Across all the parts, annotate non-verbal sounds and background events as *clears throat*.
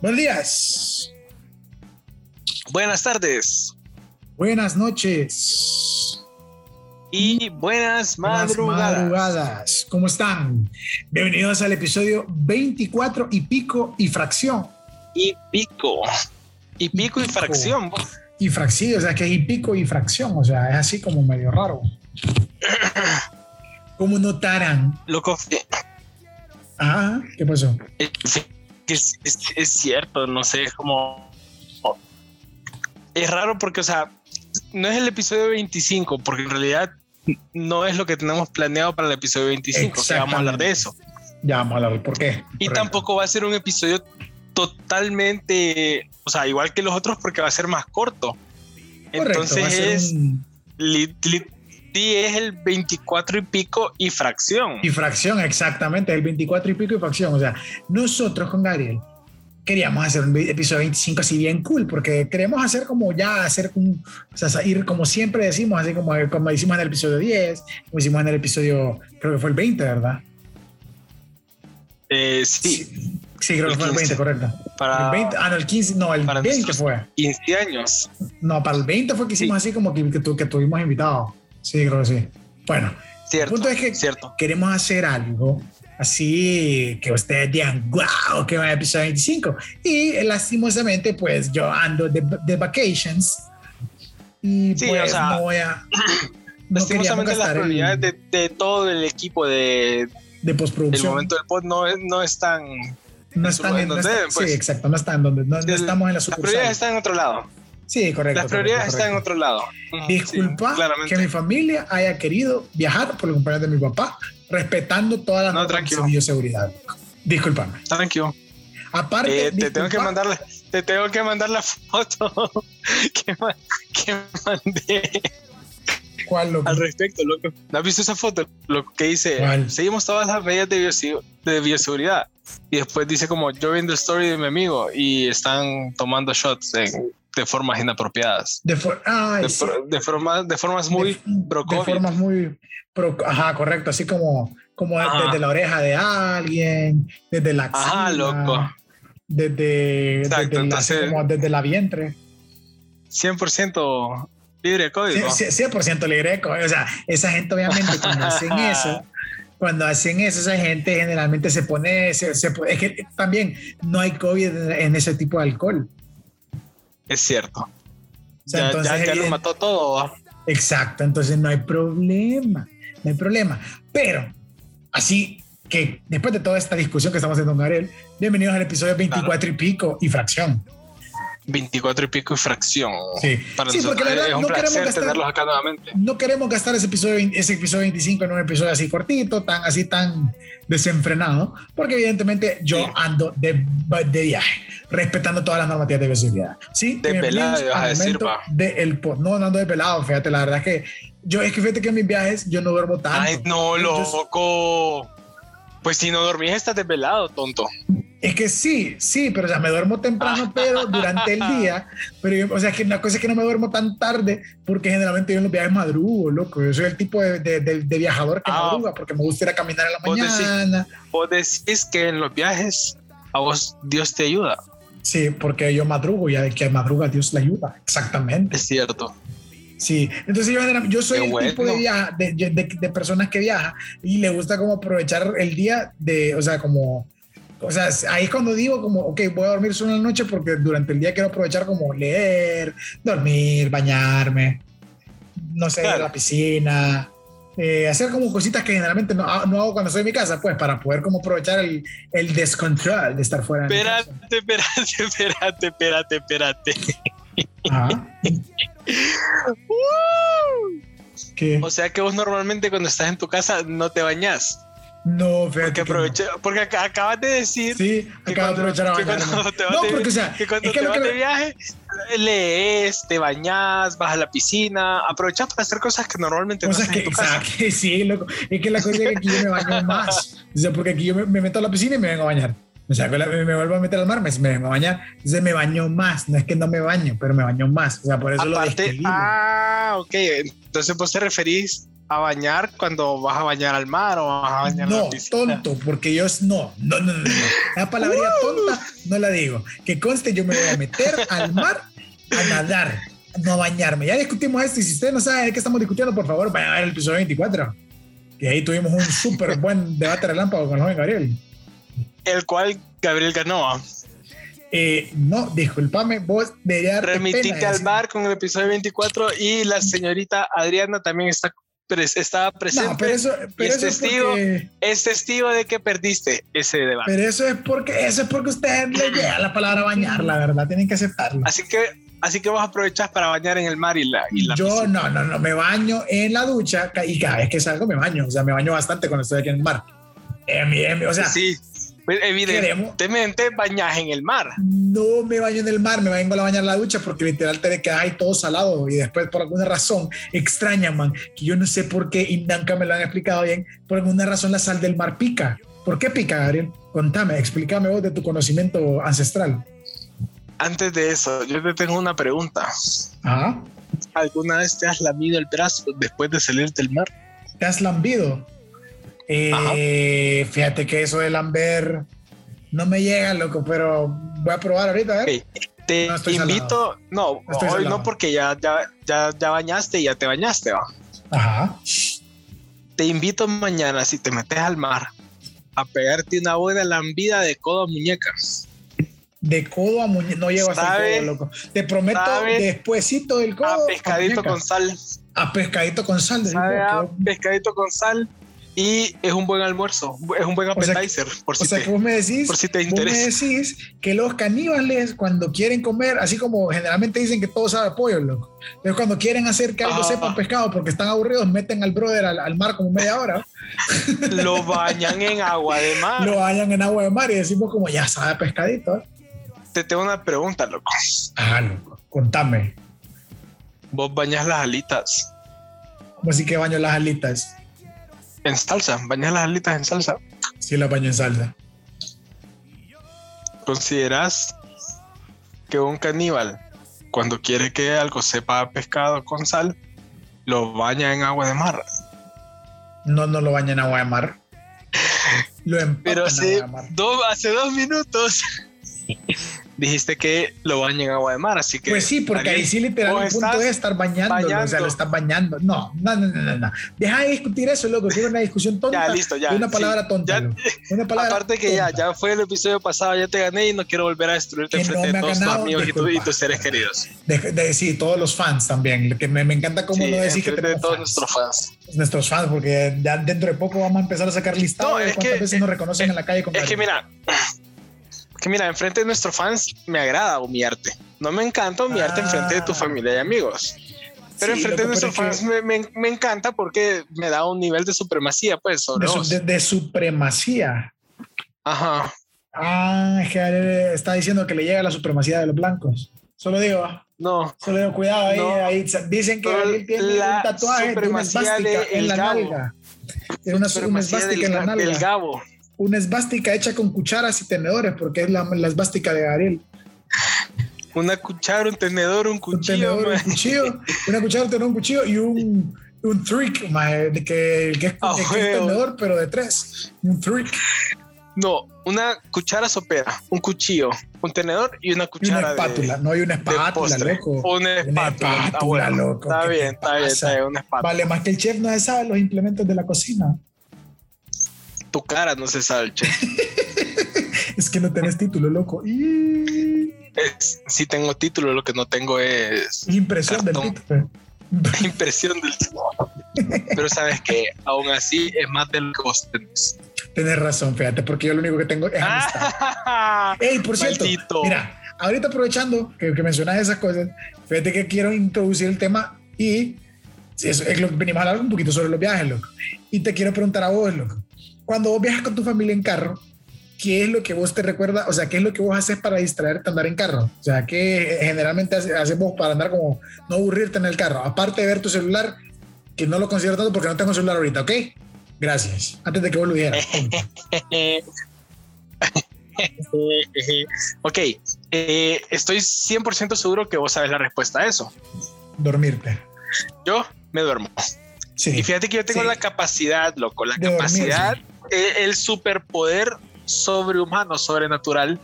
Buenos días. Buenas tardes. Buenas noches. Y buenas madrugadas. Buenas madrugadas. ¿Cómo están? Bienvenidos al episodio 24 y pico y fracción. Y pico. Y pico y, pico. fracción. Y fracción, o sea, que es y pico y fracción, o sea, es así como medio raro. *clears throat* ¿Cómo notarán? Loco, Ah, ¿qué pasó? Es, es- es- es cierto, no sé, es como... Es raro porque, o sea, no es el episodio 25, porque en realidad no es lo que tenemos planeado para el episodio 25, que vamos a hablar de eso. Ya vamos a hablar por qué. Y Correcto. tampoco va a ser un episodio totalmente, o sea, igual que los otros porque va a ser más corto. Correcto, Entonces es, un- li- li- sí, es el 24 y pico y fracción. Y fracción, exactamente, el 24 y pico y fracción. O sea, nosotros con Gabriel queríamos hacer un episodio 25 así bien cool, porque queremos hacer como ya, hacer un, o sea, ir como siempre decimos, así como, como hicimos en el episodio 10, como hicimos en el episodio, creo que fue el 20, ¿verdad? Eh, sí, Sí, creo que El fue el 20, 15. correcto. para, El 20, ah, no, el 15, no, el para 20 nuestros fue. 15 años. No, para el 20 fue que hicimos así como que, que, tu- que tuvimos invitados. Sí, creo que sí. Bueno, Cierto, punto es que- cierto. queremos hacer algo así que ustedes digan, wow, que va a episodio 25. Y eh, lastimosamente, pues yo ando de, de vacations y Sí, pues o sea, no voy a. *clears throat* No Lastimosamente las gastar el- prioridades de, de todo el equipo de, de postproducción. momento del pod no, no están... no están en no donde están- deben, pues. Sí, exacto, no están donde, no, no El- estamos en la Las sucursal. prioridades están en otro lado. Sí, correcto. Las prioridades están en otro lado. Sí, Disculpa claramente. que mi familia haya querido viajar por el cumpleaños de mi papá, respetando todas las No, normas de bioseguridad. Disculpame. Tranquilo. Aparte, Eh, te tengo que disculpa- mandar la, te tengo que mandar la *laughs* foto que, que mandé ¿Cuál loco? al respecto, loco. ¿No has visto esa foto? Lo que dice, ¿Cuál? seguimos todas las medidas de, biosegu- de bioseguridad. Y después dice como, yo viendo el story de mi amigo y están tomando shots en- de formas inapropiadas. De, for- ay, De, sí. de forma- de formas muy de, pro de formas muy pro- ajá correcto así como como Ajá. desde la oreja de alguien desde la axila, Ajá, loco. desde Exacto, desde, la, entonces- como desde la vientre 100% libre de ¿no? sí, 100% libre o sea esa gente obviamente cuando hacen *laughs* eso cuando hacen eso esa gente generalmente se pone se, se es que también no hay COVID en ese tipo de alcohol Es cierto. o sea, ya, entonces ya, ya lo evidente- mató todo. Exacto, entonces no hay problema, no hay problema. Pero, así que después de toda esta discusión que estamos haciendo con bienvenidos al episodio 24 y pico y fracción. 24 y pico y fracción. Sí, Para Sí, nosotros porque la verdad es un no queremos gastar- tenerlos acá nuevamente. No queremos gastar ese episodio, ese episodio 25 en un episodio así cortito, tan así tan desenfrenado, porque evidentemente yo Sí. ando de, de viaje, respetando todas las normativas de visibilidad. Sí, Desvelado, bienvenidos vas a decir, pa. de el. No, no ando desvelado, fíjate, la verdad es que yo, es que fíjate que en mis viajes yo no duermo tanto. Ay, no, loco. Pues si no dormís, estás desvelado, tonto. Es que sí, sí, pero o sea, me duermo temprano, *laughs* pero durante el día. Pero yo- o sea, que la cosa es que no me duermo tan tarde porque generalmente yo en los viajes madrugo, loco. Yo soy el tipo de, de- de- de viajador que Ah. madruga porque me gusta ir a caminar en la Vos decís- mañana. Vos decís que en los viajes a vos Dios te ayuda. Sí, porque yo madrugo y al que madruga Dios le ayuda. Exactamente. Es cierto. Sí, entonces yo, yo soy Qué el tipo de, viaja, de, de- de personas que viaja y le gusta como aprovechar el día de, o sea, como, o sea, ahí es cuando digo como, ok, voy a dormir solo en la noche porque durante el día quiero aprovechar como leer, dormir, bañarme, no sé, ir a la piscina, eh, hacer como cositas que generalmente no, no hago cuando estoy en mi casa, pues para poder como aprovechar el, el descontrol de estar fuera de mi casa. Espérate, espérate, *laughs* espérate, espérate, espérate. Ajá. ¿Qué? O sea que vos normalmente cuando estás en tu casa no te bañas. No, fíjate Porque que no. aproveché, porque ac- acabas de decir Sí, que acabo de aprovechar a que bañarme. vas No, porque o sea, que cuando es que te lo vas que- de viaje lees, te bañas, vas a la piscina, aprovechas para hacer cosas que normalmente no cosas haces que, en tu casa. exacto, *laughs* sí, loco. Es que la cosa es que aquí yo me baño más. O sea, porque aquí yo me, me meto a la piscina y me vengo a bañar. O sea, que la- me, me vuelvo a meter al mar, me, me vengo a bañar. Entonces me baño más. No es que no me baño, pero me baño más. O sea, por eso lo Aparte, desquilibro. ah, ok. Entonces vos te referís a bañar cuando vas a bañar al mar o vas a bañar No, la tonto, porque yo es- no, no, no, no, no. La palabra *laughs* tonta no la digo. Que conste, yo me voy a meter al mar a nadar, no a bañarme. Ya discutimos esto y si usted no sabe de qué estamos discutiendo, por favor, vayan a ver el episodio 24. Y ahí tuvimos un súper buen debate relámpago con el joven Gabriel. El cual Gabriel ganó. Eh, no, discúlpame, vos deberías Remitite al bar con el episodio 24 y la señorita Adriana también está estaba presente. No, pero eso, pero es testigo. porque, Es testigo de que perdiste ese debate. pero eso es porque, eso es porque usted le llega la palabra bañar, la verdad, tienen que aceptarlo. Así que, así que vos aprovechás para bañar en el mar y la, y la Yo piscina. no, no, no, me baño en la ducha y cada vez que salgo me baño, o sea, me baño bastante cuando estoy aquí en el mar. Eh, mi- eh, mi- o sea, Sí, evidentemente bañás en el mar. no me baño en el mar, me vengo a bañar en la ducha porque literal te quedas ahí todo salado y después por alguna razón extraña, man, que yo no sé por qué y nunca me lo han explicado bien, por alguna razón la sal del mar pica. ¿Por qué pica, Gabriel? Contame, explícame vos de tu conocimiento ancestral. Antes de eso, yo te tengo una pregunta. Ajá. ¿Alguna vez te has lamido el brazo después de salir del mar? ¿Te has lambido? Eh, fíjate que eso de lamber no me llega, loco, pero voy a probar ahorita, a ver. Te No invito, no, hoy salado. no porque ya, ya, ya, ya bañaste y ya te bañaste, va. Ajá. Te invito mañana, si te metes al mar, a pegarte una buena lambida de codo a muñeca. De codo a muñeca, no llego hasta el codo, loco. Te prometo, despuésito del codo. A pescadito con sal. A pescadito con sal. de- a pescadito con sal. Y es un buen almuerzo, es un buen O sea appetizer, por si sea te- que vos me decís, por si te vos me interesa. decís que los caníbales cuando quieren comer, así como generalmente dicen que todo sabe a pollo, loco. Pero cuando quieren hacer que algo Ah. sepa a pescado porque están aburridos, meten al brother al, al mar como media hora, *laughs* lo bañan en agua de mar. lo bañan en agua de mar y decimos como ya sabe pescadito. ¿eh? Te tengo una pregunta, loco. Ah, loco, contame. Vos bañas las alitas ¿Cómo así que baño las alitas? En salsa, bañas las alitas en salsa. Sí, las baño en salsa. ¿Consideras que un caníbal, cuando quiere que algo sepa a pescado con sal, lo baña en agua de mar? No, no lo bañan en agua de mar. Lo Pero en hace, agua de mar. dos, hace dos minutos dijiste que lo baña en agua de mar, así que... Pues sí, porque ahí sí literal vos el punto es estar bañándolo, o sea, bañando. lo estás bañando. No, no, no, no, no, no. Deja de discutir eso, loco, quiero una discusión *laughs* tonta. Ya, listo, ya. de una sí. palabra tonta, Ya-. *laughs* Una palabra Aparte que ya, tonta. ya fue el episodio pasado, ya te gané y no quiero volver a destruirte Que enfrente no de todos tus ganado, amigos y, tu- y tus seres queridos. De, de- sí, todos los fans también, que me, me encanta cómo Sí, no decís que de todos fans. nuestros fans. Nuestros fans, porque ya dentro de poco vamos a empezar a sacar listados No, de es cuántas que- veces nos reconocen eh, en la calle con Es que mira, que mira, enfrente de nuestros fans me agrada humillarte. No me encanta humillarte Ah. enfrente de tu familia y amigos. Pero Sí, enfrente de nuestros fans que- me, me- me encanta porque me da un nivel de supremacía, pues, sobre de, su- vos. de- de supremacía. Ajá. Ah, es que está diciendo que le llega la supremacía de los blancos. Solo digo, ah, No, solo digo, cuidado ahí, No. ahí dicen que Gabriel tiene un tatuaje de una de en la nalga. Tiene una, supremacía en la nalga. Gabo. Una esvástica hecha con cucharas y tenedores, porque es la, la esvástica de Gabriel. Una cuchara, un tenedor, un Un cuchillo. tenedor, un cuchillo, una cuchara, un tenedor, un cuchillo y un, un trick, mae, de que, que es, Ah, que es huevo. tenedor, pero de tres. Un trick. No, una cuchara sopera, un cuchillo, un tenedor y una Y cuchara una de- espátula. no hay una espátula, loco. Una espátula. espátula, Ah, bueno, loco, Está ¿qué te bien, está bien, está bien, una espátula. Vale, más que el chef no sabe los implementos de la cocina. Tu cara no se sabe, che. Es que no tenés título, loco. Y Es- sí tengo título, lo que no tengo es impresión del Cartón. título. *laughs* impresión del Pero sabes que aún así es más de lo que vos tenés. Tenés razón, fíjate, porque yo lo único que tengo es amistad. Ah, *laughs* Ey, por cierto, Maldito. mira, ahorita aprovechando que, que mencionas esas cosas, fíjate que quiero introducir el tema y eso es lo que venimos a hablar un poquito sobre los viajes, loco. Y te quiero preguntar a vos, loco. Cuando vos viajas con tu familia en carro, ¿qué es lo que vos te recuerda? O sea, ¿qué es lo que vos haces para distraerte andar en carro? O sea, ¿qué generalmente hace- hacemos para andar como no aburrirte en el carro? Aparte de ver tu celular, que no lo considero tanto porque no tengo celular ahorita, ¿ok? Gracias. Antes de que vos lo dijeras. *laughs* ok, eh, estoy 100% seguro que vos sabes la respuesta a eso. Dormirte. Yo me duermo. Y fíjate que yo tengo la capacidad, loco, la capacidad, el, superpoder sobrehumano, sobrenatural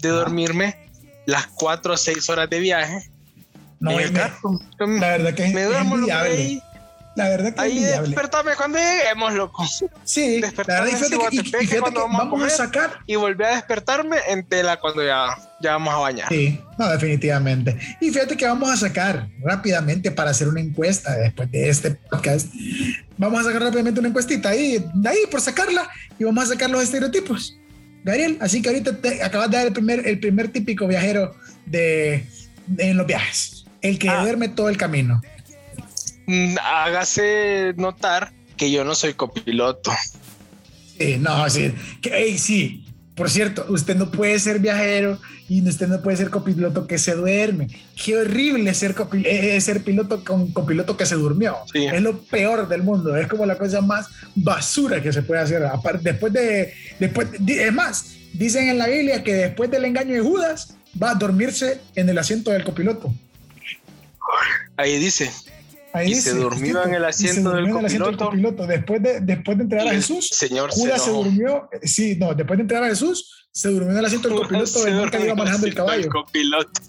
de dormirme las cuatro o seis horas de viaje. No, me, la verdad que me duermo ahí, la verdad que Ahí despertame cuando lleguemos, loco. Sí, despertame la verdad y, fíjate que vamos, a, sacar. Y volví a despertarme en tela cuando ya, ya vamos a bañar. Sí, no, definitivamente. Y fíjate que vamos a sacar rápidamente para hacer una encuesta después de este podcast. Vamos a sacar rápidamente una encuestita ahí, de ahí por sacarla y vamos a sacar los estereotipos. Gabriel, así que ahorita te acabas de dar el primer, el primer típico viajero de, en los viajes, el que ah. duerme todo el camino. Mm, hágase notar que yo no soy copiloto. Sí, no, sí, que, sí. Por cierto, usted no puede ser viajero y usted no puede ser copiloto que se duerme. Qué horrible ser, eh, eh, ser piloto con copiloto que se durmió. Es lo peor del mundo. Es como la cosa más basura que se puede hacer. Después de, después, es más, dicen en la Biblia que después del engaño de Judas va a dormirse en el asiento del copiloto. Ahí dice, y se durmió en el asiento, del, copiloto. Después de, después de entregar a Jesús, señor Judas se, durmió. Sí, no, después de entregar a Jesús, se durmió en el asiento del copiloto del man que iba manejando el *laughs* caballo. Copiloto.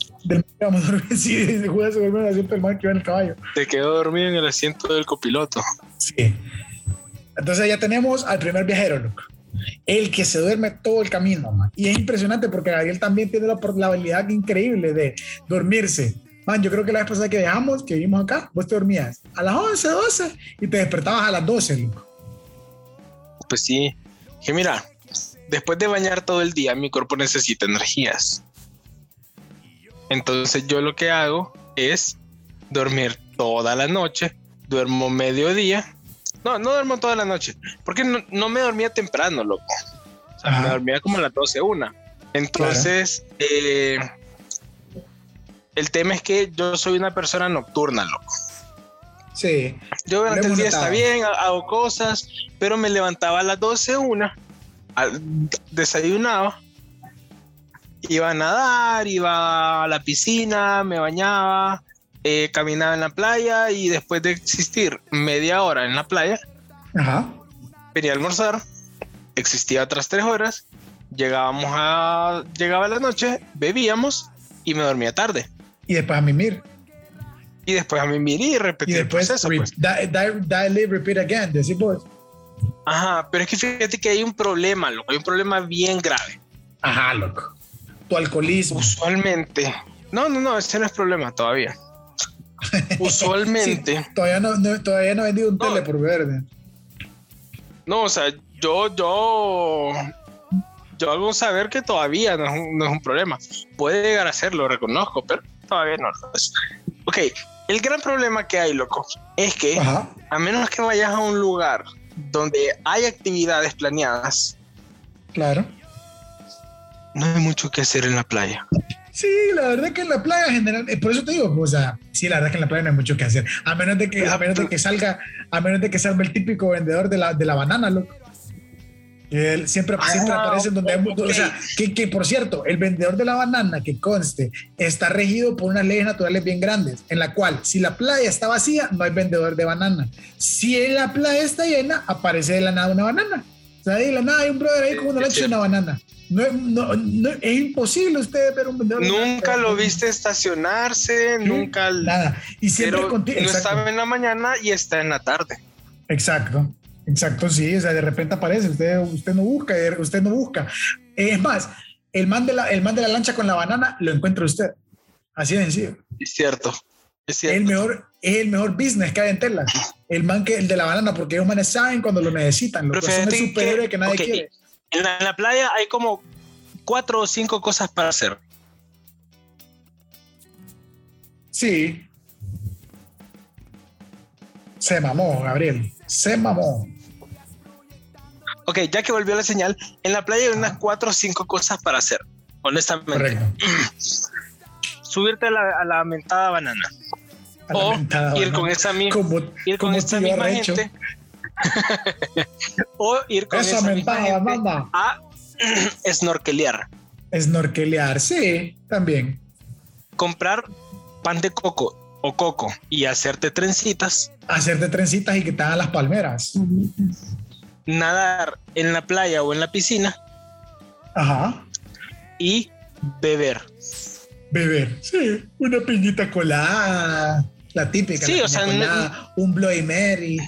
sí, Judas se durmió en el asiento del man que iba en el caballo. Se quedó dormido en el asiento del copiloto. Sí. Entonces ya tenemos al primer viajero, loco. El que se duerme todo el camino, man. Y es impresionante porque Gabriel también tiene la, la habilidad increíble de dormirse Man, yo creo que la vez pasada que viajamos, que vimos acá, vos te dormías a las 11, 12 y te despertabas a las 12, Pues sí. Que mira, después de bañar todo el día, mi cuerpo necesita energías. Entonces yo lo que hago es dormir toda la noche, duermo mediodía. No, no duermo toda la noche, porque no, me dormía temprano, loco. O sea, me dormía como a las 12, una. Entonces, eh, el tema es que yo soy una persona nocturna, loco. Sí. Yo durante el día está bien, hago cosas, pero me levantaba a las 12, una, desayunaba, iba a nadar, iba a la piscina, me bañaba, eh, caminaba en la playa y después de existir media hora en la playa, venía a almorzar, existía otras tres horas, llegábamos a, llegaba la noche, bebíamos y me dormía tarde y después a mimir. Y después a mimir y repetir y después, el proceso. Pues. repeat again. Ajá, pero es que fíjate que hay un problema, loco, hay un problema bien grave. Ajá, loco. Tu alcoholismo. Usualmente. No, no, no, ese no es problema todavía. *laughs* Usualmente. todavía, no, todavía no he vendido un tele por verde. No, o sea, yo, yo yo hago saber que todavía no es, un, no es, un, problema. Puede llegar a ser, lo reconozco, pero todavía no lo es. Ok, el gran problema que hay, loco, es que a menos que vayas a un lugar donde hay actividades planeadas. Claro. No hay mucho que hacer en la playa. Sí, la verdad que en la playa general, eh, por eso te digo, o sea, sí, la verdad que en la playa no hay mucho que hacer, a menos de que, a menos de que salga, a menos de que salga el típico vendedor de la, de la banana, loco. Él siempre, siempre ah, aparece donde hay, o sea, que, que, por cierto, el vendedor de la banana que conste está regido por unas leyes naturales bien grandes, en la cual si la playa está vacía, no hay vendedor de banana. Si la playa está llena, aparece de la nada una banana. O sea, de la nada hay un brother ahí con una leche y una banana. No, no, no, es imposible usted ver un vendedor. Nunca lo viste estacionarse, nunca. Nada. Y siempre contigo. No estaba en la mañana y está en la tarde. Exacto. Exacto, sí, o sea, de repente aparece, usted, usted no busca, usted no busca. Es más, el man, de la, el man de la lancha con la banana lo encuentra usted. Así de sencillo. Es cierto. Es cierto. El mejor, es el mejor business que hay en Tesla. El man que el de la banana, porque ellos manes saben cuando lo necesitan. Lo que son el superhéroe que, nadie quiere. En la, en la playa hay como cuatro o cinco cosas para hacer. Sí. Se mamó, Gabriel. Se mamó. Ok, ya que volvió la señal, en la playa hay unas cuatro o cinco cosas para hacer, honestamente. *clears throat* Subirte a la, a la mentada banana. *laughs* o ir con esa, misma ir con esa misma gente. o ir con esa, misma gente a *clears throat* snorkelear. Snorkelear, sí, también. Comprar pan de coco o coco y hacerte trencitas. Hacerte trencitas y que te hagan las palmeras. Nadar en la playa o en la piscina. Ajá. Y beber. Beber, sí. Una piñita colada. La típica. Sí, o sea, un Bloody Mary.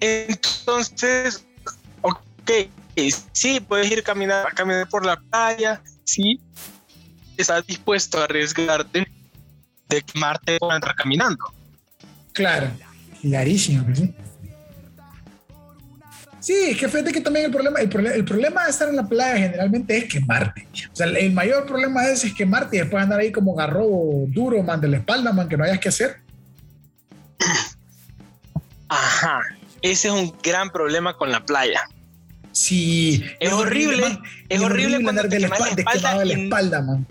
Entonces, ok, sí, puedes ir a caminar, a caminar por la playa, sí, estás dispuesto a arriesgarte de quemarte o entrar caminando. Claro, clarísimo que sí. Sí, es que fíjate que también el problema, el, problema de estar en la playa generalmente es quemarte. O sea, el, mayor problema es, es quemarte y después andar ahí como garro duro, man, de la espalda, man, que no hayas que hacer. Ajá, ese es un gran problema con la playa. Sí, es, horrible, es, horrible, andar de la espalda, de la espalda, man.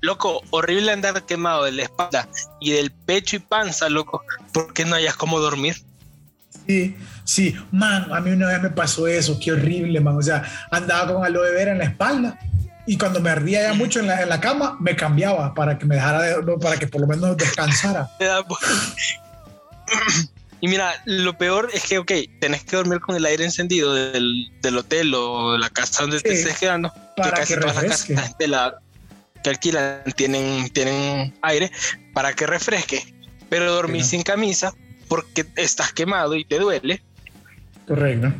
Loco, horrible andar quemado de la espalda y del pecho y panza, loco, porque no hayas cómo dormir. Sí, sí, man, a mí una vez me pasó eso, qué horrible, man. O sea, andaba con aloe vera en la espalda y cuando me ardía ya mucho en la, en la cama, me cambiaba para que me dejara, de, para que por lo menos descansara. *laughs* Y mira, lo peor es que, ok, tenés que dormir con el aire encendido del, del hotel o la casa donde te estés quedando. Para que, casi todas las casas de la, que alquilan tienen, tienen aire para que refresque. Pero dormir sin camisa porque estás quemado y te duele. Correcto.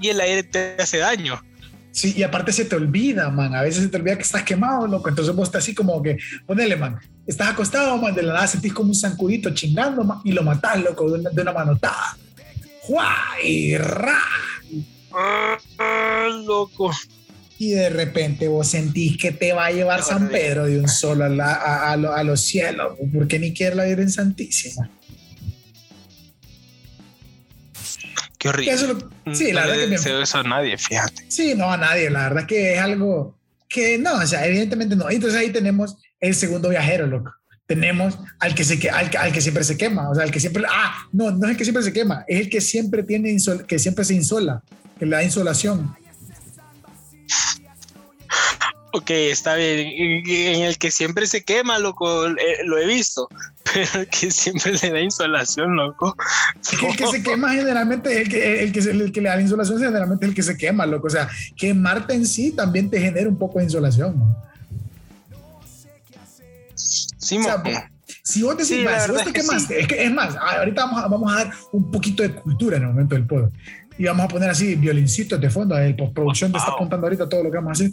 Y el aire te hace daño. Sí, y aparte se te olvida, man. A veces se te olvida que estás quemado, loco. Entonces vos estás así como que, ponele, man. Estás acostado, man. De la nada sentís como un zancudito chingando, man. Y lo matás, loco, de una, de una manotada. ¡Guay! ¡Ra! Ah, loco. Y de repente vos sentís que te va a llevar San Pedro de un solo a, a, los cielos, porque ni quiere la Virgen Santísima. Qué horrible. sí, la verdad que deseo eso a nadie, fíjate. Sí, no a nadie. La verdad que es algo que no, o sea, evidentemente no. Entonces ahí tenemos el segundo viajero, loco. Tenemos al que, se, al, al que siempre se quema, o sea, al que siempre, ah, no, no es el que siempre se quema, es el que siempre tiene, que siempre se insola, que le da insolación. Ok, está bien. En el que siempre se quema, loco, eh, lo he visto. *laughs* Pero el que siempre le da insolación, loco. el que se quema generalmente, el que, el que, el que le da insolación generalmente es el que se quema, loco. O sea, que Marte en sí también te genera un poco de insolación. ¿no? Sí, si vos decís, si vos te quemaste, es, que, es más, ahorita vamos a, vamos a dar un poquito de cultura en el momento del pueblo y vamos a poner así violincitos de fondo. El postproducción te está contando ahorita todo lo que vamos a hacer.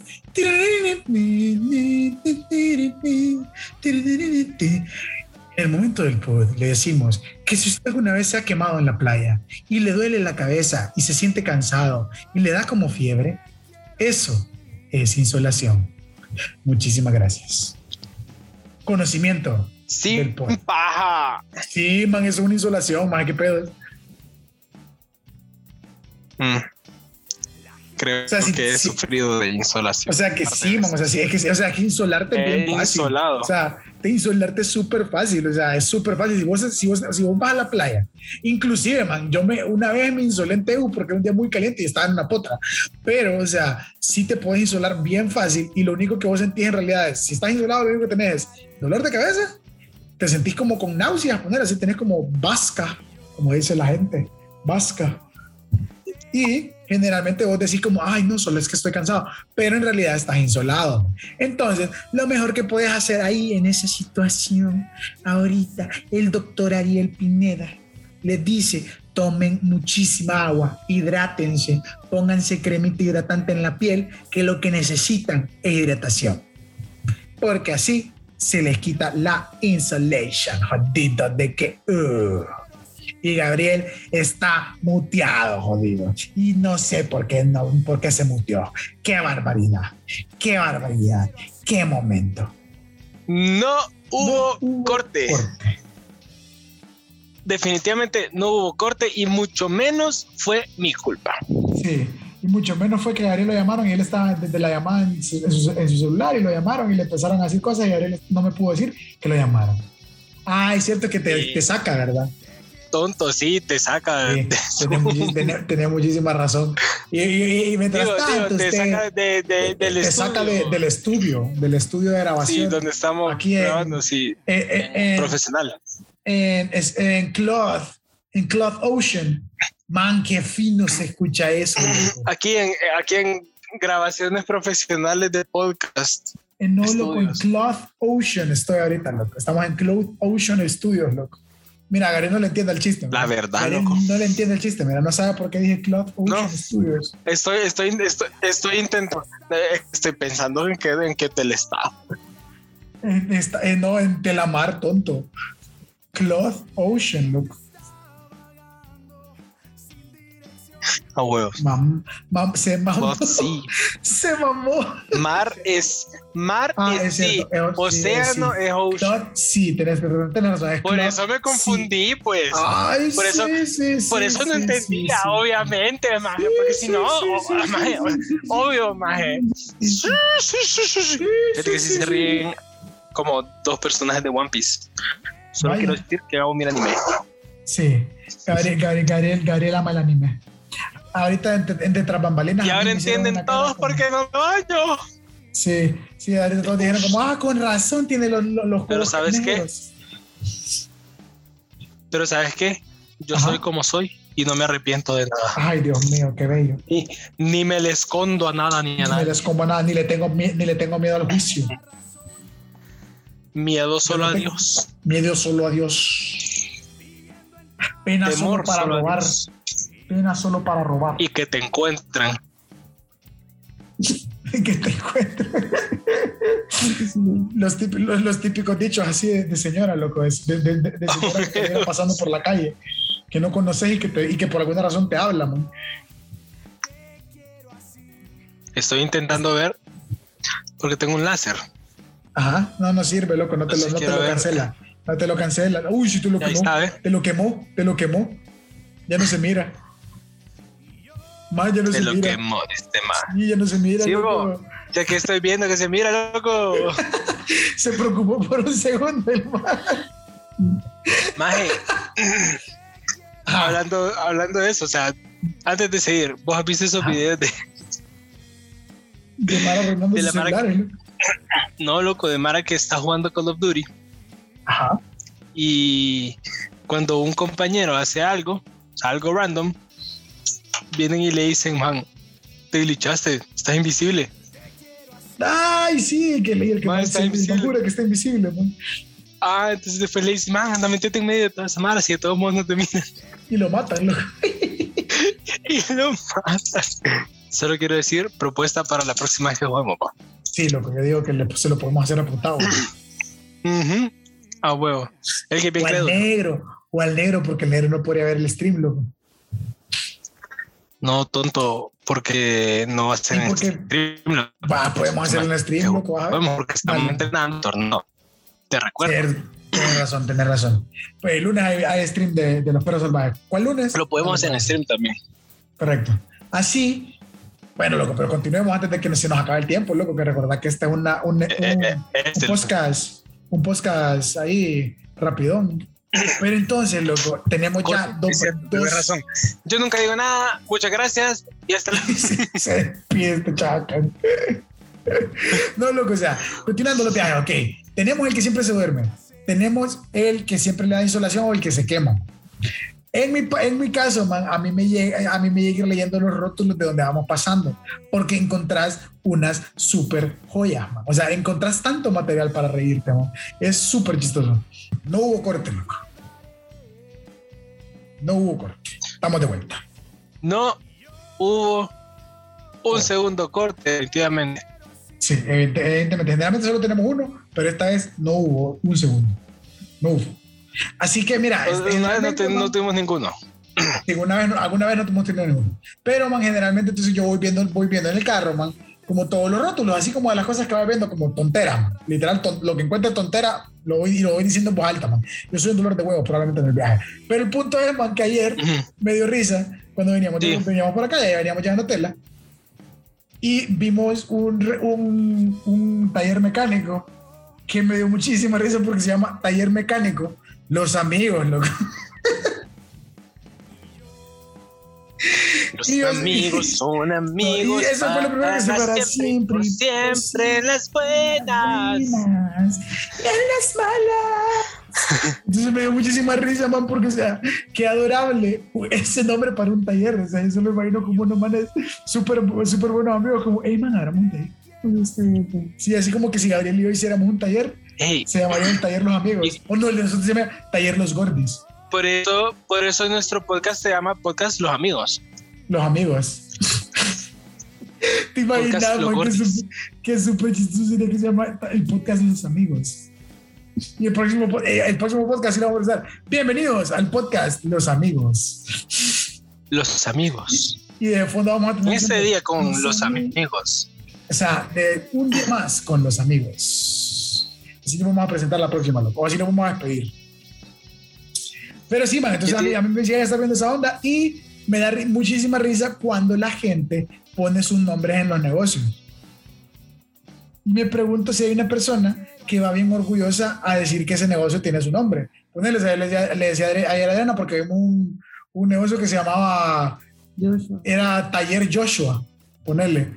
En el momento del pod le decimos que si usted alguna vez se ha quemado en la playa y le duele la cabeza y se siente cansado y le da como fiebre, eso es insolación. Muchísimas gracias. Conocimiento. Sí, paja. Sí, man, es una insolación, man, qué pedo. Mm. Creo que he sufrido de insolación. O sea que sí, o sea, sí, es que, o sea, que insolarte es bien fácil. Insolado. O sea, te insolarte es súper fácil, o sea, es súper fácil. Si vos, si, vos, si vos vas a la playa, inclusive, man, yo me, una vez me insolé en Tegu porque era un día muy caliente y estaba en una potra, pero, o sea, sí te puedes insolar bien fácil y lo único que vos sentís en realidad es, si estás insolado, lo único que tenés es dolor de cabeza, te sentís como con náuseas, poner así, tenés como vasca, como dice la gente, vasca y generalmente vos decís como, ay, no, solo es que estoy cansado, pero en realidad estás insolado. Entonces, lo mejor que puedes hacer ahí en esa situación, ahorita, el doctor Ariel Pineda les dice, tomen muchísima agua, hidrátense, pónganse cremita hidratante en la piel, que lo que necesitan es hidratación. Porque así se les quita la insolation, jodido de que... Uh y Gabriel está muteado, jodido. Y no sé por qué, no, por qué se muteó. Qué barbaridad, qué barbaridad, qué momento. No hubo, corte. Definitivamente no hubo corte y mucho menos fue mi culpa. Sí, y mucho menos fue que Gabriel lo llamaron y él estaba desde la llamada en su, celular y lo llamaron y le empezaron a decir cosas y Gabriel no me pudo decir que lo llamaron. Ah, es cierto que te, te saca, ¿verdad? Tonto, sí, te saca. Sí, tenía, tenía- tenía muchísima razón. Y, y- y mientras digo, digo, tanto, te usted saca de- de- del te saca de- estudio. del estudio, del estudio de Sí, grabación. donde estamos Aquí en- grabando, sí. Eh, eh, en, profesional. en, en Cloth, en Cloth Ocean. Man, qué fino se escucha eso. Aquí en, aquí en grabaciones profesionales de podcast. En Eh, no, loco, en. Cloth Ocean estoy ahorita, loco. Estamos en Cloth Ocean Studios, loco. Mira, Gary no le entiende el chiste. La verdad, Gary loco. No le entiende el chiste, mira, no sabe por qué dije Cloth Ocean No. Studios. Estoy, estoy, estoy, estoy intentando, eh, estoy pensando en que, en que te le está. En, esta- eh, no, en Telamar, tonto. Cloth Ocean, loco. A huevos. Mam, mam- se mamó. Pues sí. *laughs* Se mamó. Mar es, mar Ah, es, es sí. eh, sí, Océano sí. es ocean. Sí, tenés, perdón, tenés razón. es Por Cloth, eso me sí. confundí, pues. Ay, Por eso- Por sí, eso no sí, entendía, sí, sí. obviamente, maje, porque sí, si no, maje, obvio, maje. Sí, sí, Sí, sí, que sí sí, se ríen como dos personajes de One Piece. Solo Vaya. quiero decir que hago mi anime. Sí, Gabriel, Gabriel, Gabriel, Gabriel ama el anime. Ahorita entre tras bambalinas. Y a ahora entienden todos por qué no lo baño. Sí, sí, ahorita todos dijeron como, ah, con razón tiene los, los, los Pero ¿sabes qué? Pero ¿sabes qué? Yo Ajá. soy como soy y no me arrepiento de nada. Ay, Dios mío, qué bello. Y ni me le escondo a nada ni a No me nadie. les como nada, ni le tengo, ni le tengo miedo al juicio. Miedo solo a Dios. Miedo solo a Dios. Pena solo para a robar. Dios. Pena solo para robar. Y que te encuentren. *laughs* que te encuentren. los, típicos, los, los típicos dichos así de, de señora, loco, es de, de, de- señora que te pasando por la calle, que no conoces y que, te- y que por alguna razón te habla, man. Estoy intentando ver porque tengo un láser. Ajá, no, no sirve, loco, no te lo, no te lo ver. cancela. No te lo cancela. Uy, si tú lo quemó. está, ¿eh? Te lo quemó, te lo quemó. Ya no se mira. Más ya no De se lo mira. que mo- este man. Sí, ya no se mira. Sí, loco. Ya que estoy viendo que se mira, loco. *laughs* Se preocupó por un segundo el. Maje, Ah, hablando, hablando de eso, o sea, antes de seguir, vos has visto esos Ajá. videos de, de Mara de la Mara- celulares, ¿no? no, loco, de Mara que está jugando Call of Duty Ajá. y cuando un compañero hace algo, o sea, algo random, vienen y le dicen, man, te glitchaste, estás invisible. Ay, sí, que leí el que Man, está se invisible. jura que está invisible, man. Ah, entonces después le dicen, man, anda, metete en medio de toda esa Mara, si de todos modos no te miran. *laughs* Y lo matan, loco. *laughs* y lo matas. Solo quiero decir, propuesta para la próxima vez que juguemos, pa. Sí, loco, yo digo que le- se lo podemos hacer apuntado. Ujú. A huevo. El que o al negro, o al negro, porque el negro no podría ver el stream, loco. No, tonto, porque no va a ser Sí, porque- stream. Va, podemos hacer un stream, loco. Podemos porque estamos Vale. entrenando torneo. Te recuerdo. Cierto, Tienes razón, tienes razón. Pues el lunes hay, hay stream de, de los perros salvajes. ¿Cuál lunes? Lo podemos hacer en stream también. Correcto. Así, bueno, loco, pero continuemos antes de que se nos acabe el tiempo, loco, que recordar que este es una, un, un, Eh, eh, este- un podcast, un podcast ahí rapidón. Pero entonces, loco, tenemos ya Cosa- dos, cierto, dos razón. Yo nunca digo nada. Muchas gracias. Y hasta la *laughs* se despide este chacal. No, loco, o sea, continuando los viajes, ok. Tenemos el que siempre se duerme. Tenemos el que siempre le da insolación o el que se quema. En mi, en mi caso, man, a mí me llega, a mí me llega leyendo los rótulos de donde vamos pasando, porque encontrás unas super joyas, man. O sea, encontrás tanto material para reírte, man. Es súper chistoso. No hubo corte, loco. No hubo corte. Estamos de vuelta. No hubo un segundo corte, definitivamente. Sí, evidentemente. Generalmente solo tenemos uno, pero esta vez no hubo un segundo. No hubo. Así que mira, Una vez no, te- no tuvimos ninguno. sí, una vez, alguna vez no tenido ninguno. Pero man, generalmente entonces yo voy viendo, voy viendo en el carro, man, como todos los rótulos, así como de las cosas que voy viendo como tonteras, man. Literal, ton- lo que encuentre tontera, lo voy, lo voy diciendo en voz alta, man. Yo soy un dolor de huevo probablemente en el viaje. Pero el punto es, man, que ayer Ujú. me dio risa cuando veníamos, Sí. veníamos por acá, ya veníamos llevando tela y vimos un, un, un taller mecánico que me dio muchísima risa porque se llama taller mecánico Los Amigos, loco. *laughs* Los Y yo- amigos son amigos. Y eso fue lo primero que se para siempre, por siempre en las buenas. buenas y en las malas. Entonces me dio muchísima risa, man, porque, o sea, qué adorable ese nombre para un taller. O sea, eso lo imagino como unos manes súper súper buenos amigos, como, hey, man, hagamos un taller. Sí, así como que si Gabriel y yo hiciéramos un taller, Ey, se llamaría el taller Los Amigos. O no, el de nosotros se llama Taller Los Gordis. por eso, por eso nuestro podcast se llama Podcast Los Amigos. Los Amigos. ¿Te imaginas, que su- que súper chistoso sería que se llama el podcast Los Amigos? Y el próximo, eh, el próximo podcast sí lo vamos a usar. Bienvenidos al podcast Los Amigos. Los amigos. Y de fondo vamos a En tener. este día con los amigos. amigos. O sea, de un día más con los amigos. Así nos vamos a presentar la próxima, loco. O así nos vamos a despedir. Pero sí, man, entonces a mí, a mí me decía que está viendo esa onda y me da ri- muchísima risa cuando la gente pone sus nombres en los negocios. Y me pregunto si hay una persona que va bien orgullosa a decir que ese negocio tiene su nombre. Ponele, le decía, ayer a Adriana porque vimos un, un negocio que se llamaba era Taller Joshua, ponerle.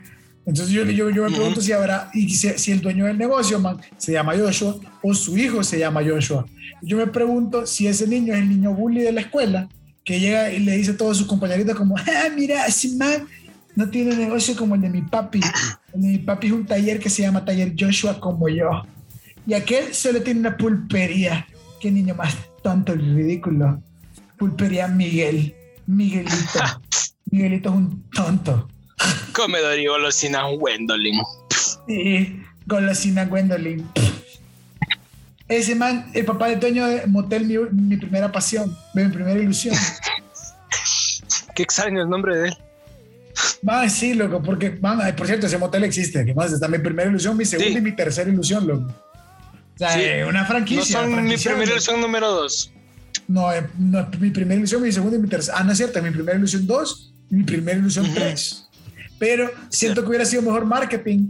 Entonces yo, yo, yo me pregunto si habrá, y si, si el dueño del negocio, man, se llama Joshua o su hijo se llama Joshua. Yo me pregunto si ese niño es el niño bully de la escuela, que llega y le dice a todos sus compañeritos como, ah, mira, ese man no tiene negocio como el de mi papi. El de mi papi es un taller que se llama Taller Joshua como yo. Y aquel solo tiene una pulpería. Qué niño más tonto y ridículo. Pulpería Miguel. Miguelito. *laughs* Miguelito es un tonto. Comedor y golosinas Wendolin. Y golosina Gwendolyn. Ese man, el papá del dueño de Motel, mi, mi primera pasión, mi primera ilusión. *laughs* Qué extraño el nombre de él. Man, sí, loco, porque, man, por cierto, ese motel existe. Que más está mi primera ilusión, mi segunda Sí. y mi tercera ilusión, loco. O sea, Sí. eh, una franquicia. No son mi franquicia, primera loco. ilusión número dos. No, eh, no, mi primera ilusión, mi segunda y mi tercera. Ah, no es cierto, mi primera ilusión 2 y mi primera ilusión Ujú. 3. Pero siento Cierto. que hubiera sido mejor marketing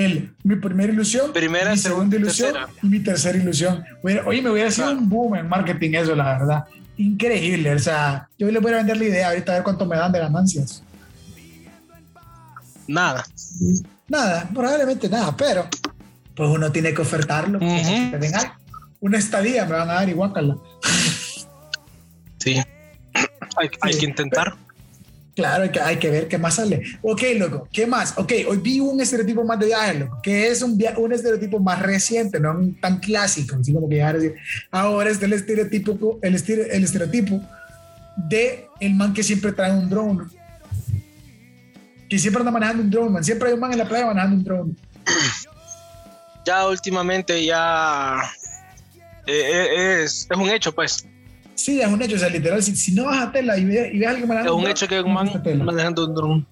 el mi primera ilusión, Primera, mi segunda ilusión tercera. y mi tercera ilusión. Oye, me hubiera sido Claro. un boom en marketing eso, la verdad. Increíble, o sea, yo les voy a vender la idea ahorita a ver cuánto me dan de ganancias. Nada. Nada, probablemente nada, pero pues uno tiene que ofertarlo. Que algo. Una estadía me van a dar y guácala. Sí. Hay, hay Sí. que intentar. Claro, hay que, ver qué más sale. Ok, loco, ¿qué más? Ok, hoy vi un estereotipo más de viaje, loco, que es un, un estereotipo más reciente, no tan clásico, así como que ahora es el estereotipo, el, estere- el estereotipo de el man que siempre trae un drone. Que siempre anda manejando un drone, man. Siempre hay un man en la playa manejando un drone. Ya últimamente ya eh, eh, es, es un hecho, pues. Sí, es un hecho, o sea, literal, si, si no vas a tela y ves, y ves a alguien Es manejando un drone, hecho que un man manejando un dron.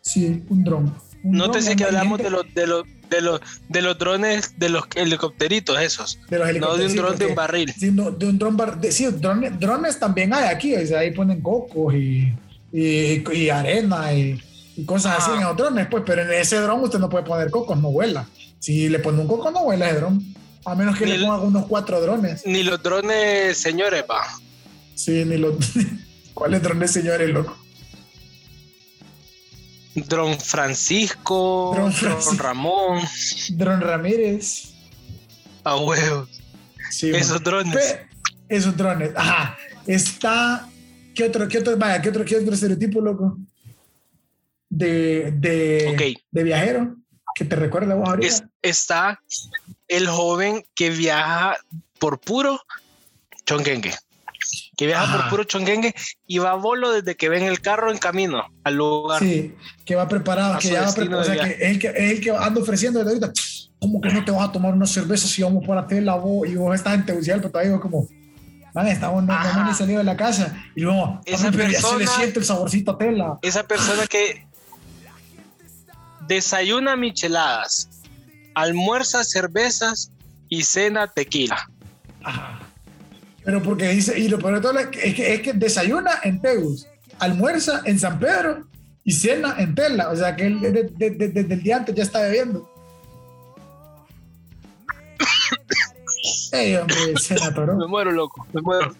Sí, un drone. Un No te sé que hablamos de los de los de los de los drones de los helicópteritos esos. de los No de un sí, dron de un barril. Sí, no, de un dron bar- de- sí, drones, drones también hay aquí, o sea, ahí ponen cocos y, y, y arena y, y cosas así Ah. en los drones, pues, pero en ese dron usted no puede poner cocos, no vuela. Si le pone un coco, no vuela ese dron. A menos que Ni le pongan unos cuatro drones. Ni los drones, señores, va. Sí, ni los. *laughs* ¿Cuáles drones, señores, loco? Dron Francisco, Dron Dron. Ramón, Dron Ramírez. a huevo. Sí, Esos drones. Pe- esos drones. Ajá. Está. ¿Qué otro, qué otro, vaya, qué otro, qué otro estereotipo, loco? De, de, de viajero que te recuerda vos ahorita. Es- está el joven que viaja por puro chonguengue. Que viaja Ajá. por puro chonguengue y va a bolo desde que ven el carro en camino al lugar. Sí, que va preparado, que ya va preparado. O sea, que es el que, es el que anda ofreciendo desde ahorita. ¿Cómo que no te vas a tomar una cerveza si vamos para tela vos? Y vos estás en Tegucigalpa, todavía como, man, estamos, no, no hemos ni salido de la casa. Y luego, Esa "Papi, pero ya se le persona- siente el saborcito a tela. Esa persona que desayuna micheladas, almuerza cervezas y cena tequila. Ajá. Pero porque dice, y lo peor de todo es que, es que, es que desayuna en Tegus, almuerza en San Pedro y cena en Tela. O sea que él desde de, de- desde el día antes ya está bebiendo. Ey, hombre, se atoró. Me muero, loco, me muero.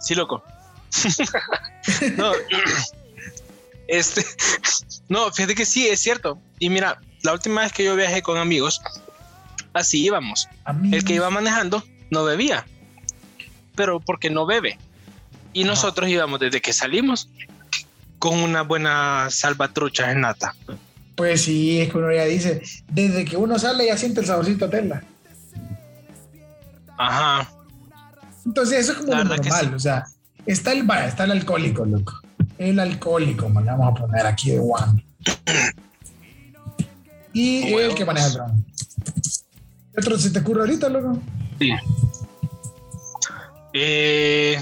Sí, loco. no, este, no, fíjate que sí, es cierto. Y mira, la última vez que yo viajé con amigos, así íbamos. El que iba manejando no bebía, pero porque no bebe. Y nosotros íbamos desde que salimos con una buena salvatrucha en nata. Pues sí, es que uno ya dice, desde que uno sale ya siente el saborcito a tela. Ajá. Entonces eso es como normal, o sea, está el, está el alcohólico, loco. El alcohólico, man, vamos a poner aquí de one. Y el que maneja el dron. ¿Qué otro se te ocurre ahorita, loco? Sí. Eh,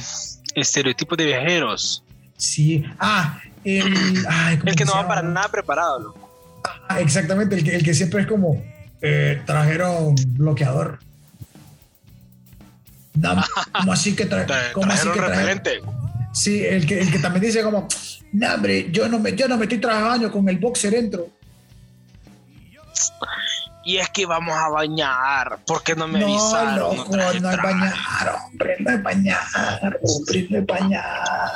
estereotipos de viajeros. Sí. Ah, el, *clears throat* el que no va para nada preparado, loco. Ah, exactamente, el que, el que siempre es como eh, trajeron bloqueador. *laughs* ¿Cómo así que, tra ¿cómo así que trajeron? Sí, el que, el que también dice como, no, hombre, yo no, me, yo no me estoy trabajando con el boxer dentro. Y es que vamos a bañar, ¿por qué no me no, avisaron? Loco, no, no es bañar, hombre, no es bañar, hombre, no es bañar.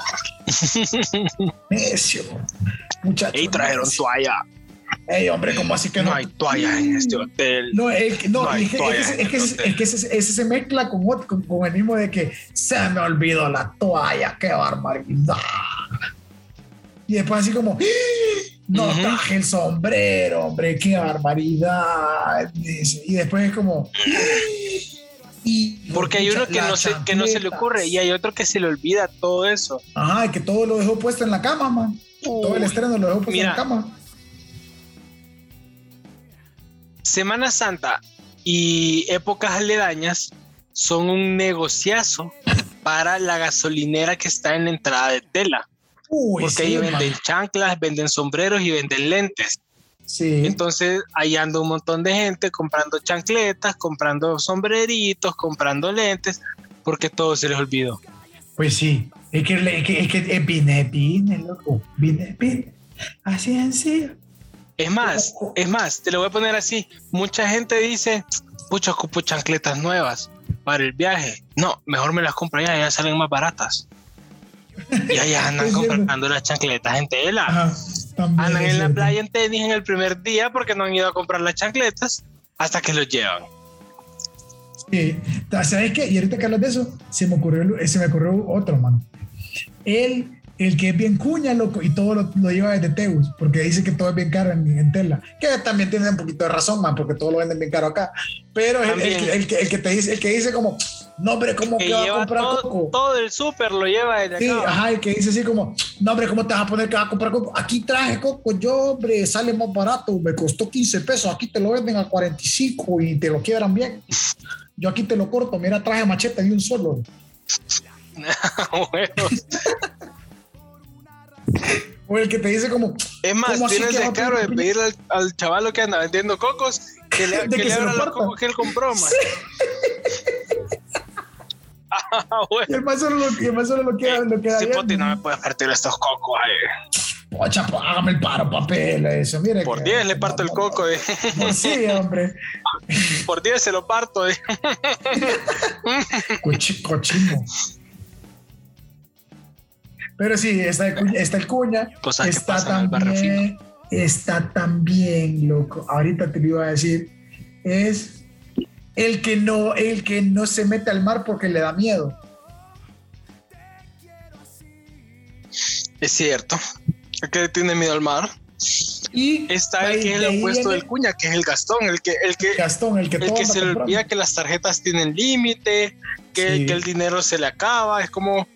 *laughs* Necio, muchachos. Y trajeron toalla. Ey, hombre, ¿cómo así que no? No hay toalla en este hotel. No, es, no, es, que, es, que, es, que, ese, se mezcla con, con, con, el mismo de que se me olvidó la toalla, qué barbaridad. Y después así como, ¡Ah! no traje el sombrero, hombre, qué barbaridad. Y después es como... Y Porque hay uno que no, se, que no se le ocurre y hay otro que se le olvida todo eso. Ajá, que todo lo dejó puesto en la cama, man. todo el estreno lo dejó puesto en la cama. Semana Santa y épocas aledañas son un negociazo para la gasolinera que está en la entrada de tela. Porque ahí venden chanclas, venden sombreros y venden lentes. Sí. Entonces ahí anda un montón de gente comprando chancletas, comprando sombreritos, comprando lentes, porque todo se les olvidó. Pues sí, es que, es que, es que vine, vine, loco, vine, vine. Así en sí. Es más, es más, te lo voy a poner así. Mucha gente dice, pucha, ocupo chancletas nuevas para el viaje. No, mejor me las compro ya, ya salen más baratas. Y allá andan comprando las chancletas en tela. andan en la playa en tenis en el primer día porque no han ido a comprar las chancletas hasta que los llevan. Sí, ¿sabes qué? Y ahorita que hablas de eso, se me ocurrió, se me ocurrió otro, man. Él el que es bien cuña, loco, y todo lo, lleva desde Teus, porque dice que todo es bien caro en, tela. Que también tiene un poquito de razón, man, porque todo lo venden bien caro acá. Pero el, el, que, el, que, te dice, el que dice como, no, hombre, ¿cómo que, va a comprar todo, coco? Todo el súper lo lleva desde sí, ajá, el que dice así como, no, hombre, ¿cómo te vas a poner que vas a comprar coco? Aquí traje coco, yo, hombre, sale más barato, me costó 15 pesos, aquí te lo venden a 45 y te lo quiebran bien. Yo aquí te lo corto, mira, traje machete de un solo. *laughs* bueno. O el que te dice como. Es más, tienes el descaro de pedirle al, al chaval que anda vendiendo cocos que le, *laughs* que, le abra los cocos que él compró, man. ah, bueno. Y el más solo lo, el más solo lo queda, eh, lo queda sí, Poti, no me puedes partir estos cocos, ay. Pocha, pues, hágame el paro, papel, eso, mire. Por 10 le parto el coco, eh. Por sí, hombre. *laughs* Por 10 se lo parto, eh. *laughs* Cochino. Pero sí, está el, está el cuña, está también, está también, loco, ahorita te lo iba a decir, es el que no, el que no se mete al mar porque le da miedo. Es cierto. El que tiene miedo al mar. Y está el que es el opuesto del cuña, que es el Gastón, el que, el que, Gastón, el que, el que se le olvida que las tarjetas tienen límite, que, que, el dinero se le acaba, es como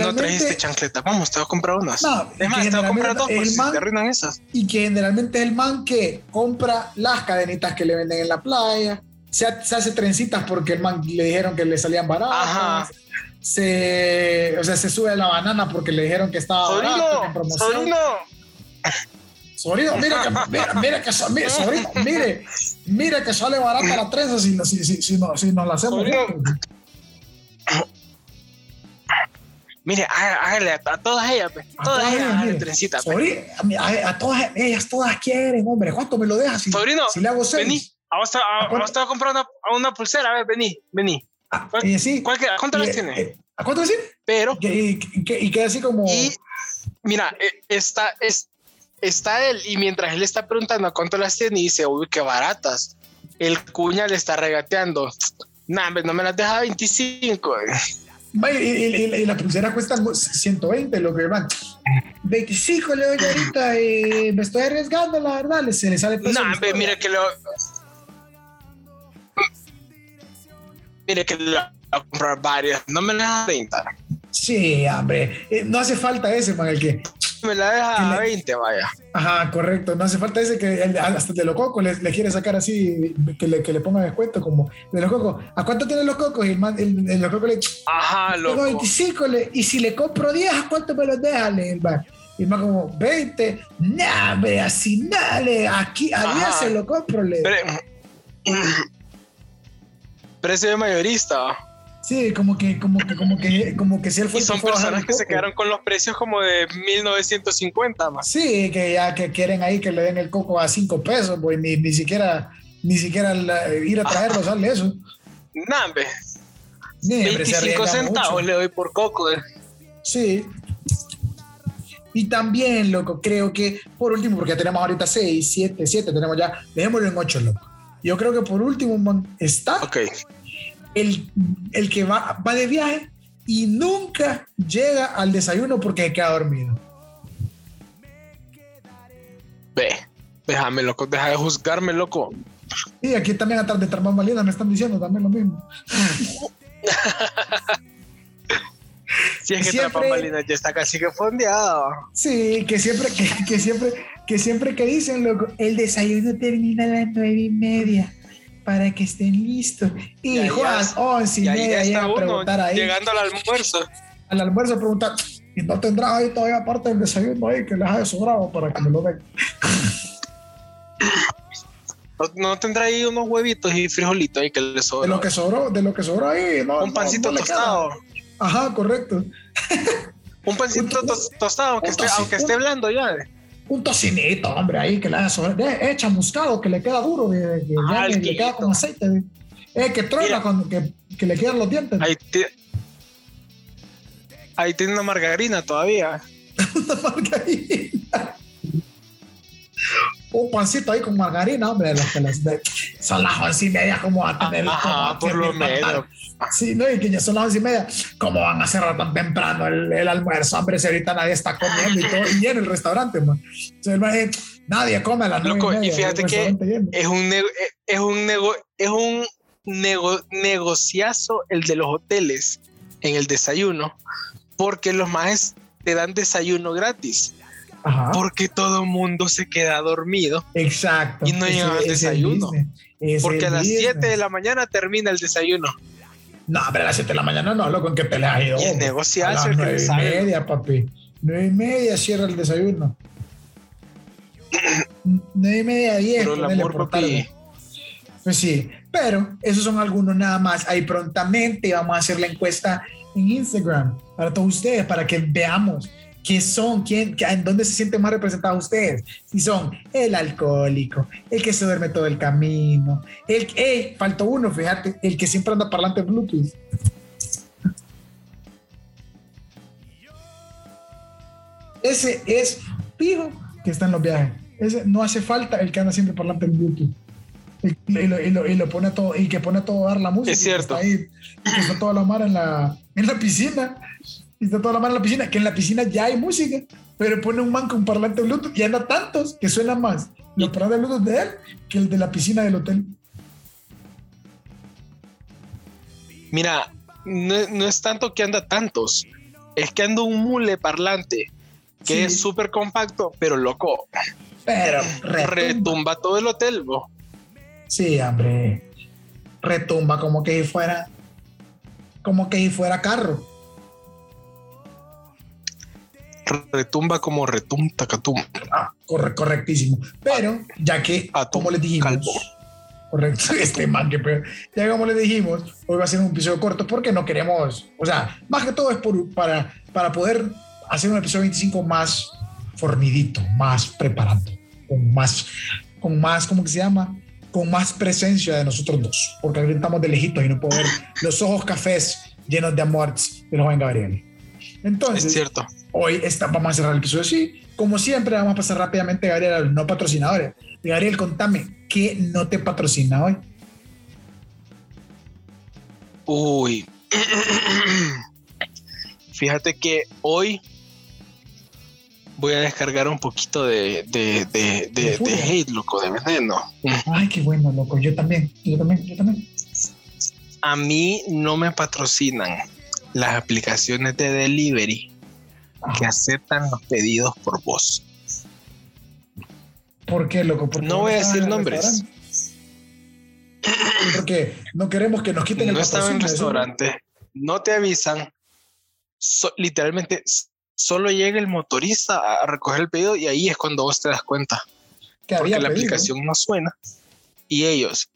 no trajiste chancleta, vamos, te voy a comprar unas. No, te voy a comprar dos, pues, man, te arruinan esas. Y que generalmente es el man que compra las cadenitas que le venden en la playa, se, hace trencitas porque el man le dijeron que le salían baratas. Se, o sea, se sube a la banana porque le dijeron que estaba sobrino, barato, en promoción. Sobrino. Sobrino, mira que, mira, mira que, mire, sobrino, mire, mire que sale barata la trenza si, si, si, si, no, si nos la hacemos. Mire, hágale a, todas ellas, a todas, ellas, trencita. a, todas ellas, todas quieren, hombre. ¿Cuánto me lo dejas? Si, Sobrino, si le hago seis. Vení, vamos a, a, a comprar una, una, pulsera, a ver, vení, vení. Ah, ¿Cuál, eh, sí, ¿cuál, ¿Cuántas las tiene? Eh, ¿A cuánto decir? Pero. Y, queda así como. mira, e, está, es, está él y mientras él está preguntando a cuánto las tiene y dice, uy, qué baratas. El cuña le está regateando. Nah, no me las deja 25. Y, la pulsera cuesta 120, lo que van. 25 le doy ahorita y me estoy arriesgando, la verdad. Se le sale No, mire que lo. Mire que lo voy a comprar varias. No me las da 30. Sí, hombre. Eh, no hace falta ese, man, el que me la deja a 20, vaya. Ajá, correcto. No hace falta ese que hasta de los cocos le, quiere sacar así, que le, que le ponga descuento, como de los cocos. ¿A cuánto tienen los cocos? Y el, man, el, los cocos le. Ajá, loco. 25, le, y si le compro 10, ¿a cuánto me los deja? Le, el. Y más como 20, nah, ve así, dale, aquí a 10 se lo compro. Le. Precio de *clears throat* mayorista. Sí, como que, como que, como que, como que si él fue. Y son personas que se quedaron con los precios como de 1950 más. Sí, que ya que quieren ahí que le den el coco a 5 pesos, pues ni, ni siquiera, ni siquiera ir a traerlo sale eso. Nambe. 25 centavos le doy por coco. Eh. Sí. Y también, loco, creo que por último, porque ya tenemos ahorita 6, 7, 7, tenemos ya, dejémoslo en 8, loco. Yo creo que por último está Ok el, el que va, va de viaje y nunca llega al desayuno porque queda dormido. Ve, déjame loco, deja de juzgarme, loco. Y aquí también atrás de Trampan me están diciendo también lo mismo. *laughs* Si es que siempre, ya está casi que fondeado. Sí, que siempre, que, que, siempre, que siempre que dicen, loco, el desayuno termina a las nueve y media para que estén listos. Y Juan, once y, media, ya a preguntar ahí. Llegando al almuerzo. Al almuerzo preguntar, ¿y no tendrás ahí todavía parte del desayuno ahí que les haya sobrado para que me lo den? *laughs* No, tendrá ahí unos huevitos y frijolitos ahí que le sobró. De lo que sobró, de lo que sobró ahí, no. Un pancito tostado. Ajá, correcto. un pancito tostado, aunque, esté, aunque esté blando ya un tocinito, hombre, ahí que le haga sobre, echa muscado, que le queda duro, que, ah, le, queda con aceite, eh, que truena cuando que, que, le quedan los dientes. Ahí, ahí tiene una margarina todavía. *laughs* una margarina. Un pancito ahí con margarina, hombre, los que les son las once y media, como a tener. Ajá, por lo menos. Sí, no, y que ya son las once y media. ¿Cómo van a cerrar tan temprano el, el almuerzo? Hombre, si ahorita nadie está comiendo y todo, y en el restaurante, man. Entonces, nadie come a las Loco, y, fíjate que es un, es un, nego, es un nego, negociazo el de los hoteles en el desayuno, porque los más te dan desayuno gratis. Porque todo el mundo se queda dormido. Exacto. Y no llega al desayuno. Porque a las 7 de la mañana termina el desayuno. No, pero a las 7 de la mañana no, loco, ¿en qué te has ido? Y negociar. A las 9 y media, papi. 9 y media cierra el desayuno. *clears throat* 9 y media, 10. Pero el amor, papi. Pues sí, pero esos son algunos nada más. Ahí prontamente vamos a hacer la encuesta en Instagram para todos ustedes, para que veamos ¿Qué son? ¿Quién, ¿En dónde se sienten más representados ustedes? Si son el alcohólico, el que se duerme todo el camino, el que, faltó uno, fíjate, el que siempre anda parlante Bluetooth. Ese es fijo que está en los viajes. Ese no hace falta el que anda siempre parlante en Bluetooth. Y, lo, pone todo, y que pone todo a dar la música. Es cierto. Y está, ahí, está toda la mar en la, en la piscina y está toda la mano en la piscina, que en la piscina ya hay música, pero pone un man con parlante Bluetooth y anda tantos que suena más los parlantes Bluetooth de él que el de la piscina del hotel. Mira, no, es tanto que anda tantos, es que anda un mule parlante que es súper compacto, pero loco. Pero retumba. todo el hotel, ¿no? Sí, hombre. Retumba como que fuera como que fuera carro retumba como retumta catum. Ah, correctísimo. Pero ya que, como les dijimos, correcto, *laughs* este man que ya como les dijimos, hoy va a ser un episodio corto porque no queremos, o sea, más que todo es por, para, para poder hacer un episodio 25 más fornidito, más preparado, con más, con más, ¿cómo que se llama? Con más presencia de nosotros dos, porque ahorita estamos de lejitos y no puedo ver los ojos cafés llenos de amor de los Juan Gabriel. Entonces, Es cierto. hoy está, vamos a cerrar el episodio así. Como siempre, vamos a pasar rápidamente, Gabriel, a los no patrocinadores. Gabriel, contame, ¿qué no te patrocina hoy? Uy. Fíjate que hoy voy a descargar un poquito de, de, de, de, ¿De furia? de hate, loco, de veneno. Ay, qué bueno, loco. Yo también, yo también, yo también. A mí no me patrocinan las aplicaciones de delivery que aceptan los pedidos por voz. ¿Por qué, loco? Porque No voy a decir el nombres. Porque no queremos que nos quiten el No estaba en eso. restaurante, no te avisan. so- literalmente solo llega el motorista a a recoger el pedido y ahí es cuando vos te das cuenta. Que porque había la pedido. aplicación no suena y ellos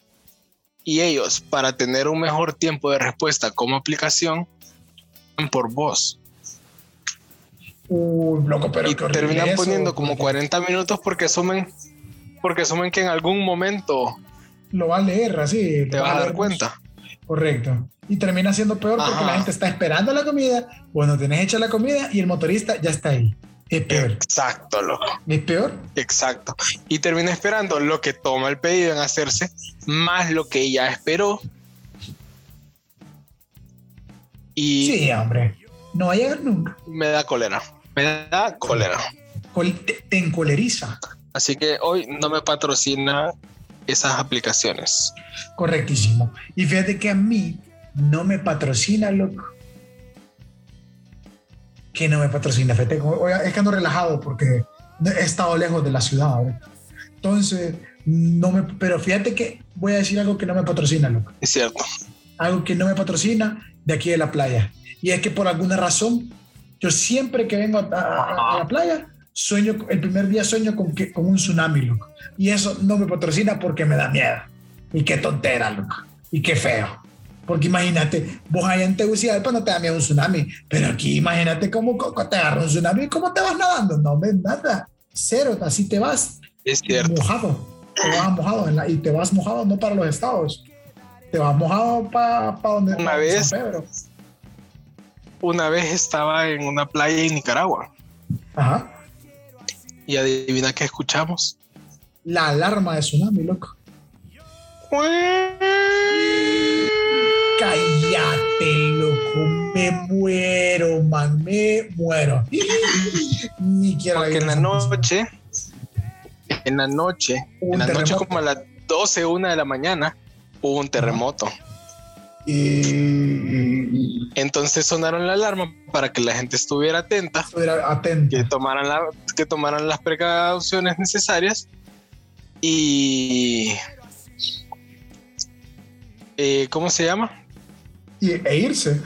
y ellos para tener un mejor tiempo de respuesta como aplicación por voz Uh, loco, pero y terminan eso, poniendo como porque 40 minutos porque asumen porque asumen que en algún momento Lo va a leer así. te vas a dar cuenta Correcto. Y termina siendo peor porque la gente está esperando la comida, bueno, tenés hecha la comida y el motorista ya está ahí. Es peor. exacto loco Es peor. exacto y termina esperando lo que toma el pedido en hacerse más lo que ya esperó y Sí, hombre. No va a llegar nunca. me da cólera me da cólera Col- Te, te encoleriza. Así que hoy no me patrocina esas aplicaciones. Correctísimo. Y fíjate que a mí no me patrocina, loco. Que no me patrocina. Hoy- es que ando relajado porque he estado lejos de la ciudad. Entonces, no me. Pero fíjate que voy a decir algo que no me patrocina, loco. Es cierto. algo que no me patrocina de aquí de la playa. Y es que por alguna razón, yo siempre que vengo a, a- a la playa, sueño, el primer día sueño con, que, con un tsunami, loco. Y eso no me patrocina porque me da miedo. Y qué tontera, loco. Y qué feo. Porque imagínate, vos allá en Tegucigalpa no te da miedo un tsunami, pero aquí imagínate cómo, cómo te agarra un tsunami y cómo te vas nadando. No ves nada. Cero, así te vas Es cierto. mojado. Te vas mojado la- y te vas mojado no para los estados. Te vas mojado para donde Una pa' vez- San Pedro. Una vez estaba en una playa en Nicaragua Ajá. y adivina qué escuchamos. La alarma de tsunami, loco. Cállate, loco. Me muero, man. Me muero. *laughs* Ni quiero Porque en la noche, en la noche, Un en la noche como a las 12, una de la mañana, hubo un terremoto. Y. Entonces sonaron la alarma para que la gente estuviera atenta, Estuviera atento. que tomaran, la, que tomaran las precauciones necesarias y... eh, ¿Cómo se llama? Y, e irse.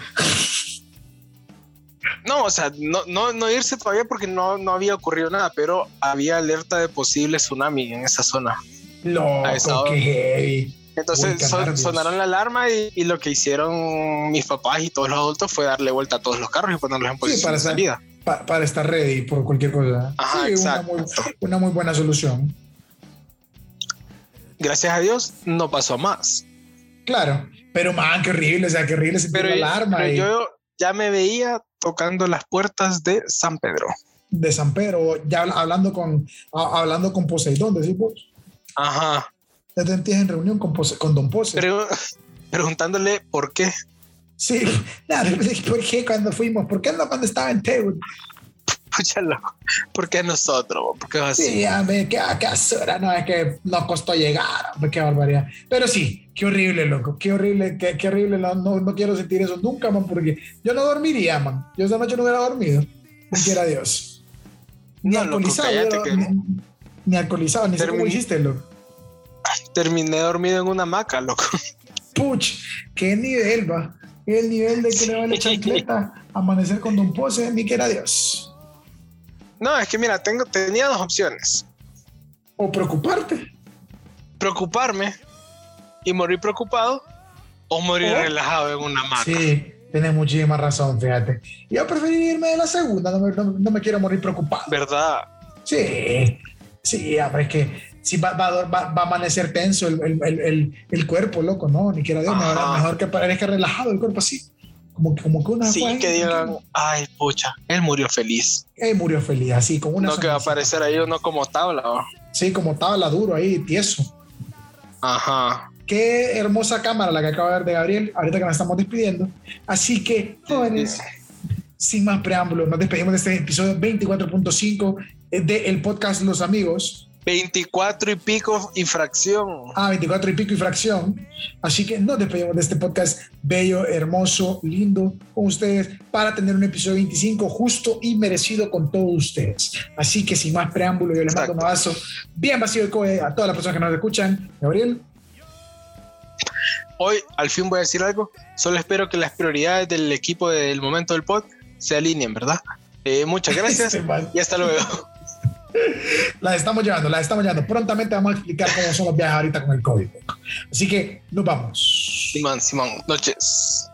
No, o sea, no, no, no irse todavía porque no, no había ocurrido nada, pero había alerta de posible tsunami en esa zona. Loco, hora. qué heavy. Entonces son- sonaron la alarma y, y lo que hicieron mis papás y todos los adultos fue darle vuelta a todos los carros y ponerlos en posición para de salida. Pa- para estar ready por cualquier cosa. Ajá, Sí, una exacto. muy, una muy buena solución. Gracias a Dios no pasó más. Claro, pero man, qué horrible, o sea, qué horrible Pero, la alarma pero y- yo ya me veía tocando las puertas de San Pedro. de San Pedro, ya habla- hablando con, hablando con Poseidón, decís vos. Ajá. Ya te sentías en reunión con, Pose- con Don Pose. Pero *laughs* preguntándole por qué. sí, *laughs* nada, ¿por qué cuando fuimos? ¿Por qué no cuando estaba en Teut? Escúchalo. ¿Por qué nosotros? ¿Por qué así? Sí, a ver, qué, qué basura, no, es que nos costó llegar, qué barbaridad. Pero sí, qué horrible, loco, qué horrible, qué, qué horrible, no, no, no quiero sentir eso nunca, man, porque yo no dormiría, man. Yo esa noche no hubiera dormido, *laughs* ni quiera Dios. Ni No, loco, alcoholizado, cállate yo- que- ni, ni alcoholizado, ni sé cómo Termin- hiciste, loco. Terminé dormido en una hamaca, loco. Puch, qué nivel, va. El nivel de que le vale chancleta, amanecer con Don Pose, ni quiera Dios. No, es que mira, tengo, tenía dos opciones. O preocuparte. Preocuparme y morir preocupado o morir ¿O? relajado en una hamaca. Sí, tienes muchísima razón, fíjate. Yo preferiría irme de la segunda, no me, no- no me quiero morir preocupado. ¿Verdad? Sí, sí, hombre, es que si va, va, va- va a amanecer tenso el, el- el- el- cuerpo, loco, ¿no? Ni quiera Dios, mejor, mejor que parezca relajado el cuerpo así, como, como que una Sí, que digan, ay, pucha, él murió feliz. Él murió feliz, así, con una No que va a aparecer ahí uno como tabla. ¿va? Sí, como tabla duro ahí, tieso. Ajá. Qué hermosa cámara la que acaba de ver de Gabriel, ahorita que nos estamos despidiendo. Así que, jóvenes, sin más preámbulos, nos despedimos de este episodio 24.5 del podcast Los Amigos. 24 y pico infracción. Ah, 24 y pico infracción. Así que nos despedimos de este podcast bello, hermoso, lindo con ustedes para tener un episodio 25 justo y merecido con todos ustedes. Así que sin más preámbulos, yo les mando un abrazo bien vacío de cohe a todas las personas que nos escuchan. Gabriel. Hoy al fin voy a decir algo. Solo espero que las prioridades del equipo del momento del pod se alineen, ¿verdad? Eh, muchas *laughs* gracias y hasta luego. Las estamos llevando, las estamos llevando. Prontamente vamos a explicar cómo son los viajes ahorita con el COVID. Así que nos vamos. Simón, Simón, noches.